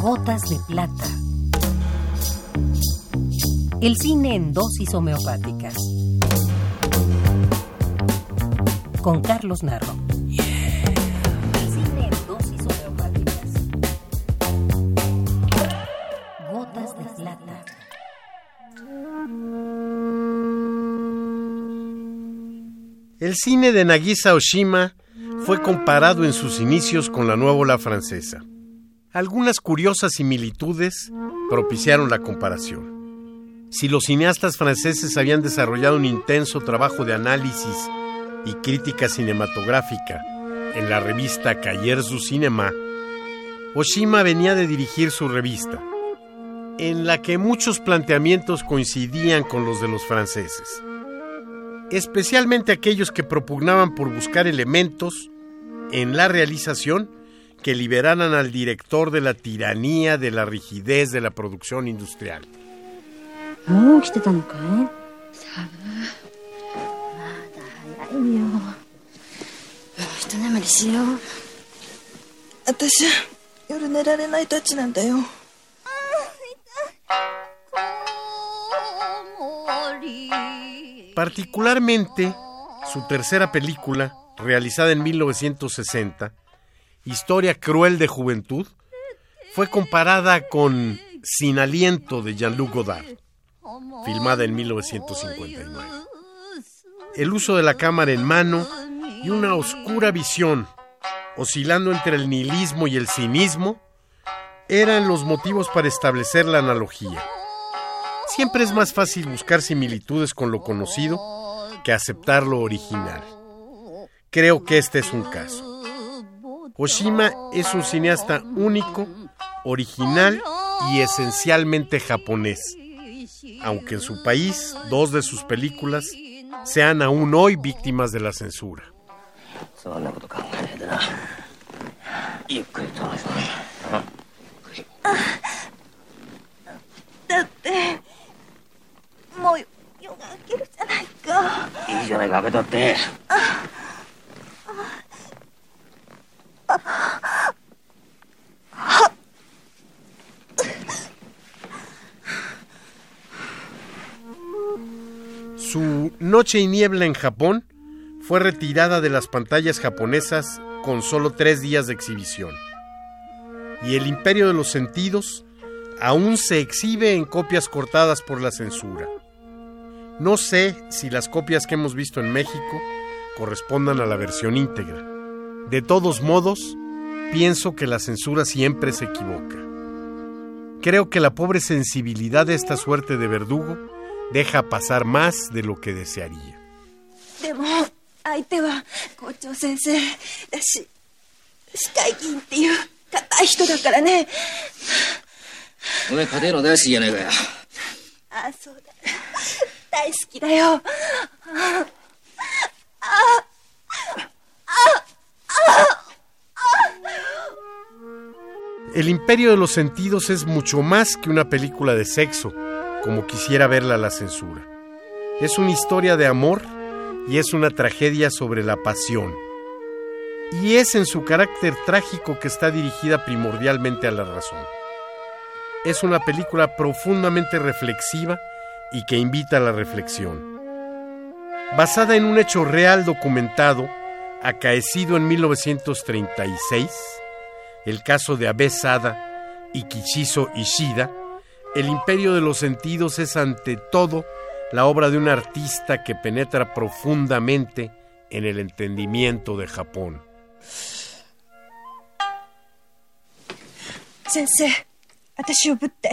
Gotas de plata. El cine en dosis homeopáticas. Con Carlos Narro. El cine en dosis homeopáticas. Gotas de plata. El cine de Nagisa Oshima fue comparado en sus inicios con la nueva ola francesa. Algunas curiosas similitudes propiciaron la comparación. Si los cineastas franceses habían desarrollado un intenso trabajo de análisis y crítica cinematográfica en la revista Cahiers du Cinéma, Oshima venía de dirigir su revista, en la que muchos planteamientos coincidían con los de los franceses, especialmente aquellos que propugnaban por buscar elementos en la realización que liberaran al director de la tiranía de la rigidez de la producción industrial. Particularmente, su tercera película, realizada en 1960, Historia cruel de juventud, fue comparada con Sin aliento de Jean-Luc Godard, filmada en 1959. El uso de la cámara en mano y una oscura visión, oscilando entre el nihilismo y el cinismo, eran los motivos para establecer la analogía. Siempre es más fácil buscar similitudes con lo conocido que aceptar lo original. Creo que este es un caso. Oshima es un cineasta único, original y esencialmente japonés, aunque en su país dos de sus películas sean aún hoy víctimas de la censura. Su Noche y Niebla en Japón fue retirada de las pantallas japonesas con solo tres días de exhibición. Y El Imperio de los Sentidos aún se exhibe en copias cortadas por la censura. No sé si las copias que hemos visto en México correspondan a la versión íntegra. De todos modos, pienso que la censura siempre se equivoca. Creo que la pobre sensibilidad de esta suerte de verdugo deja pasar más de lo que desearía. El imperio de los sentidos es mucho más que una película de sexo como quisiera verla la censura. Es una historia de amor y es una tragedia sobre la pasión. Y es en su carácter trágico que está dirigida primordialmente a la razón. Es una película profundamente reflexiva y que invita a la reflexión. Basada en un hecho real documentado, acaecido en 1936, el caso de Abe Sada y Kichizo Ishida, el imperio de los sentidos es ante todo la obra de un artista que penetra profundamente en el entendimiento de Japón. Sensei, atashi o butte.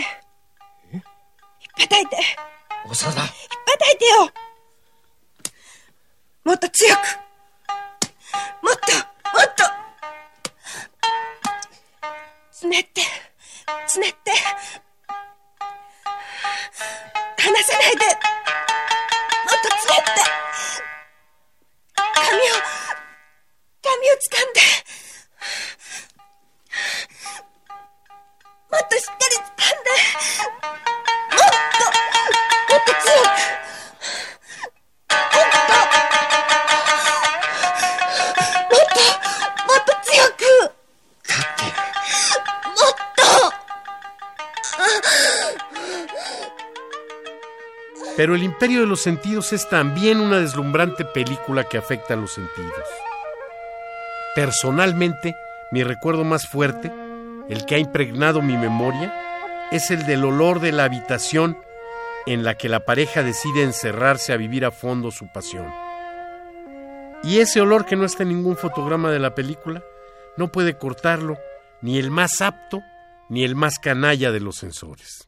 Hippataite. Osada. Hippataite yo. Motto tsuyoku. Motto, motto. Tsunette, tsunette. 離さないで。もっと詰めって。Pero El Imperio de los Sentidos es también una deslumbrante película que afecta a los sentidos. Personalmente, mi recuerdo más fuerte, el que ha impregnado mi memoria, es el del olor de la habitación en la que la pareja decide encerrarse a vivir a fondo su pasión. Y ese olor que no está en ningún fotograma de la película, no puede cortarlo ni el más apto ni el más canalla de los sensores.